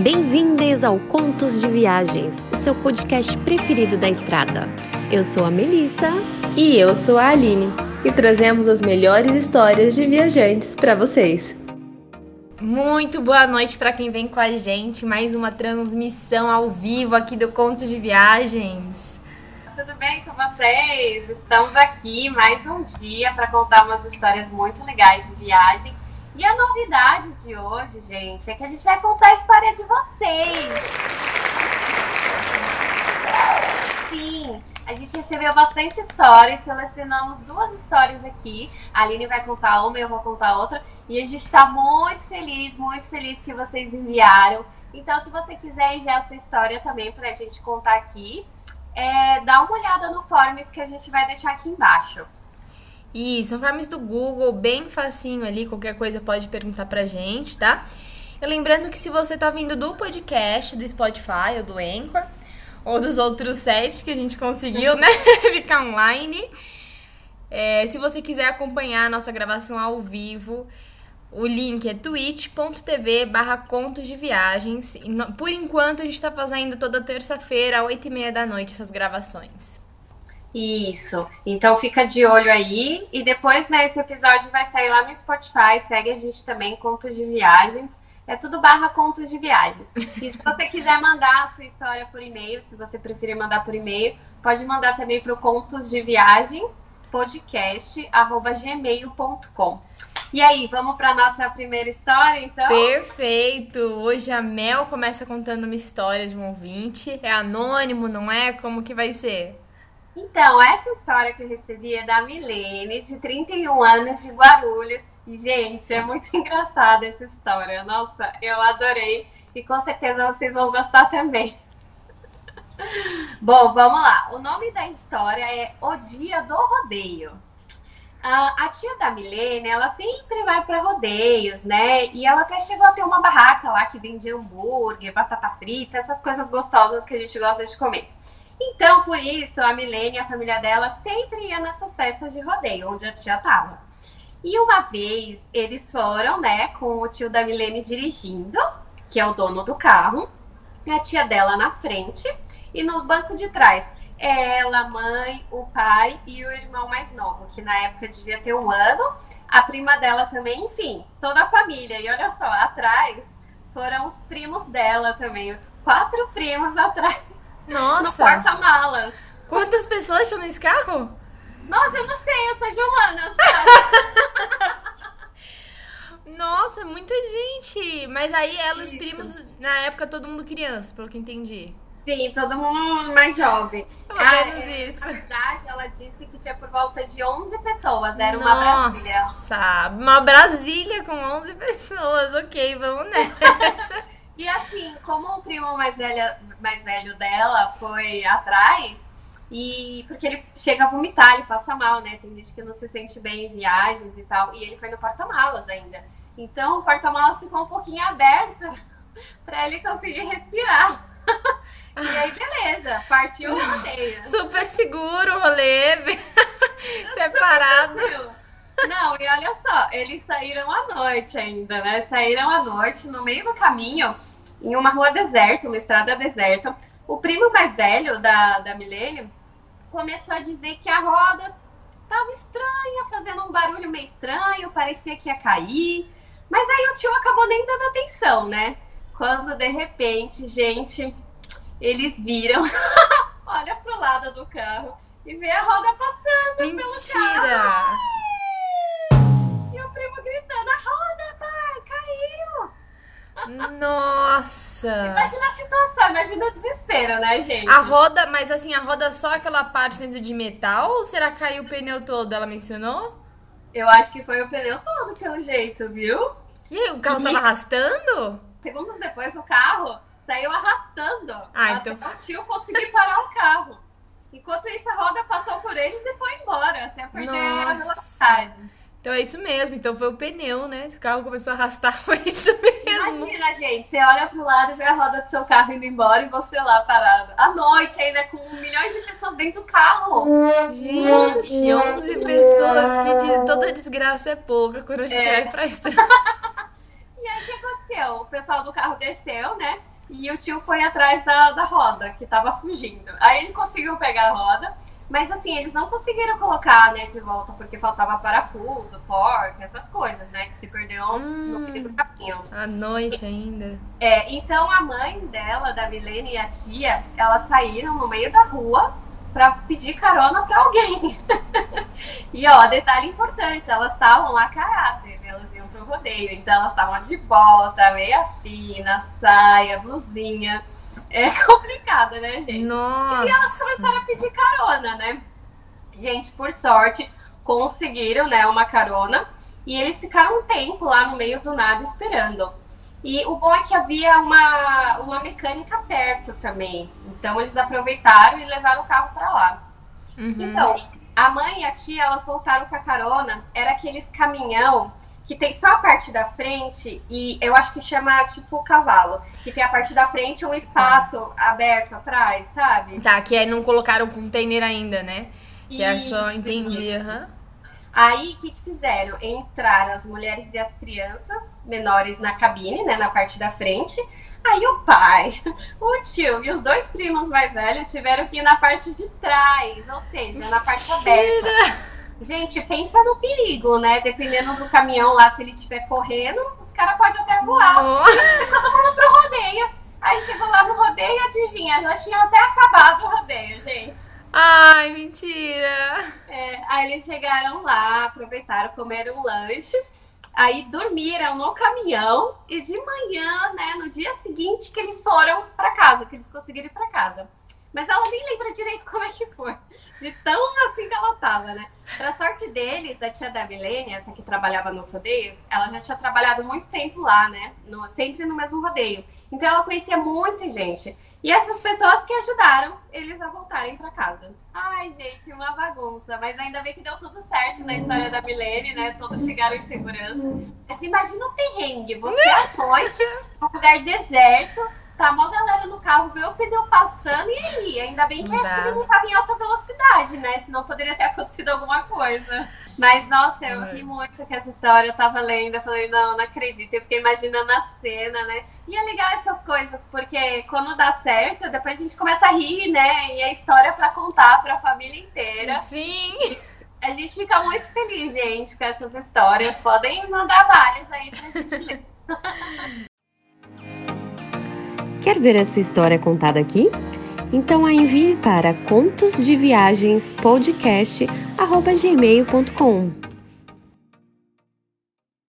Bem-vindas ao Contos de Viagens, o seu podcast preferido da estrada. Eu sou a Melissa. E eu sou a Aline. E trazemos as melhores histórias de viajantes para vocês. Muito boa noite para quem vem com a gente. Mais uma transmissão ao vivo aqui do Contos de Viagens. Tudo bem com vocês? Estamos aqui mais um dia para contar umas histórias muito legais de viagem. E a novidade de hoje, gente, é que a gente vai contar a história de vocês. Sim, a gente recebeu bastante histórias, selecionamos duas histórias aqui. A Aline vai contar uma, eu vou contar outra. E a gente está muito feliz, muito feliz que vocês enviaram. Então, se você quiser enviar sua história também para a gente contar aqui, é, dá uma olhada no forms que a gente vai deixar aqui embaixo. Isso, são forms do Google, bem facinho ali, qualquer coisa pode perguntar pra gente, tá? E lembrando que se você tá vindo do podcast, do Spotify ou do Anchor, ou dos outros sete que a gente conseguiu, né, ficar online, é, se você quiser acompanhar a nossa gravação ao vivo, o link é twitch.tv barra contos de viagens. Por enquanto, a gente está fazendo toda terça-feira, às 8h30 da noite, essas gravações. Isso. Então fica de olho aí. E depois, né, esse episódio vai sair lá no Spotify. Segue a gente também, Contos de Viagens. É tudo barra contos de viagens. E se você quiser mandar a sua história por e-mail, se você preferir mandar por e-mail, pode mandar também para o contos de viagens podcast@gmail.com. E aí, vamos para nossa primeira história, então? Perfeito! Hoje a Mel começa contando uma história de um ouvinte. É anônimo, não é? Como que vai ser? Então, essa história que eu recebi é da Milene, de 31 anos, de Guarulhos. E, gente, é muito engraçada essa história. Nossa, eu adorei. E com certeza vocês vão gostar também. Bom, vamos lá. O nome da história é O Dia do Rodeio. a tia da Milene, ela sempre vai para rodeios, né? E ela até chegou a ter uma barraca lá que vende hambúrguer, batata frita, essas coisas gostosas que a gente gosta de comer. Então, por isso, a Milene e a família dela sempre ia nessas festas de rodeio, onde a tia tava. E uma vez eles foram, né, com o tio da Milene dirigindo, que é o dono do carro, e a tia dela na frente, e no banco de trás, ela, a mãe, o pai e o irmão mais novo, que na época devia ter um ano, a prima dela também, enfim, toda a família. E olha só, atrás foram os primos dela também, quatro primos atrás. Nossa! No porta-malas. Quantas pessoas estão nesse carro? Nossa, eu não sei, eu sou de humanas. Nossa, muita gente! Mas aí ela, os primos, na época, todo mundo criança, pelo que entendi. Sim, todo mundo mais jovem. Pelo ah, menos é, isso. Na verdade, ela disse que tinha por volta de 11 pessoas. Era uma Brasília. Nossa, uma Brasília com 11 pessoas. Ok, vamos nessa. e assim, como o primo mais, velha, mais velho dela foi atrás, e porque ele chega a vomitar, ele passa mal, né? Tem gente que não se sente bem em viagens e tal. E ele foi no porta-malas ainda. Então o porta-malas ficou um pouquinho aberto para ele conseguir respirar. E aí, beleza, partiu o rodeio. Super seguro o rolê, separado. Não, e olha só, eles saíram à noite ainda, né? Saíram à noite, no meio do caminho, em uma rua deserta, uma estrada deserta. O primo mais velho da, da Milênio começou a dizer que a roda tava estranha, fazendo um barulho meio estranho, parecia que ia cair. Mas aí o tio acabou nem dando atenção, né? Quando de repente, gente, eles viram, olha pro lado do carro e vê a roda passando Mentira. pelo carro. Nossa! Imagina a situação, imagina o desespero, né, gente? A roda, mas assim, a roda só aquela parte mesmo de metal ou será que caiu o pneu todo? Ela mencionou? Eu acho que foi o pneu todo, pelo jeito, viu? E aí, o carro tava arrastando? Segundos depois, o carro saiu arrastando. Ah, então. Até o tio conseguir parar o carro. Enquanto isso, a roda passou por eles e foi embora, até perder Nossa. a velocidade. Então é isso mesmo, então foi o pneu, né? Se o carro começou a arrastar, foi isso mesmo. Imagina, gente, você olha pro lado e vê a roda do seu carro indo embora e você lá parado. À noite, ainda com milhões de pessoas dentro do carro. Gente, 11 pessoas, que de... toda desgraça é pouca quando a gente é. vai pra estrada. e aí, o que aconteceu? O pessoal do carro desceu, né? e o tio foi atrás da, da roda, que tava fugindo. Aí ele conseguiu pegar a roda, mas assim, eles não conseguiram colocar, né, de volta, porque faltava parafuso, porca, essas coisas, né, que se perdeu hum, no do caminho. À noite ainda. É, então a mãe dela, da Milene e a tia, elas saíram no meio da rua para pedir carona para alguém. e ó, detalhe importante, elas estavam a caráter, elas iam pro rodeio, então elas estavam de bota, meia fina, saia, blusinha. É complicado, né, gente? Nossa. E elas começaram a pedir carona, né? Gente, por sorte, conseguiram, né, uma carona. E eles ficaram um tempo lá no meio do nada esperando. E o bom é que havia uma, uma mecânica perto também. Então eles aproveitaram e levaram o carro para lá. Uhum. Então, a mãe e a tia, elas voltaram com a carona. Era aqueles caminhão que tem só a parte da frente e eu acho que chama tipo cavalo, que tem a parte da frente um espaço tá. aberto atrás, sabe? Tá, que aí não colocaram o container ainda, né? Que é só entendi, aham. Aí, o que, que fizeram? Entraram as mulheres e as crianças menores na cabine, né, na parte da frente. Aí o pai, o tio e os dois primos mais velhos tiveram que ir na parte de trás, ou seja, na parte aberta. Gente, pensa no perigo, né? Dependendo do caminhão lá, se ele estiver correndo, os caras podem até voar. Oh. Todo mundo pro rodeio. Aí chegou lá no rodeio, adivinha, já tinha até acabado o rodeio, gente. Ai, mentira! É, aí eles chegaram lá, aproveitaram, comeram um lanche, aí dormiram no caminhão e de manhã, né, no dia seguinte que eles foram para casa, que eles conseguiram ir para casa. Mas ela nem lembra direito como é que foi. De tão assim que ela tava, né? Pra sorte deles, a tia da Milene, essa que trabalhava nos rodeios, ela já tinha trabalhado muito tempo lá, né? No, sempre no mesmo rodeio. Então ela conhecia muita gente. E essas pessoas que ajudaram eles a voltarem para casa. Ai, gente, uma bagunça. Mas ainda bem que deu tudo certo na história da Milene, né? Todos chegaram em segurança. Mas imagina o perrengue. Você à noite, num lugar deserto, tá mó galera no carro, vê o pneu passando e aí? Ainda bem que acho que ele não tava em alta velocidade, né? Senão poderia ter acontecido alguma coisa. Mas, nossa, eu ri muito com essa história. Eu tava lendo, eu falei, não, não acredito. Eu fiquei imaginando a cena, né? E é legal essas coisas, porque quando dá certo, depois a gente começa a rir, né? E a história para contar para a família inteira. Sim! A gente fica muito feliz, gente, com essas histórias. Podem mandar várias aí pra gente ler. Quer ver a sua história contada aqui? Então a envie para contosdeviagenspodcast.gmail.com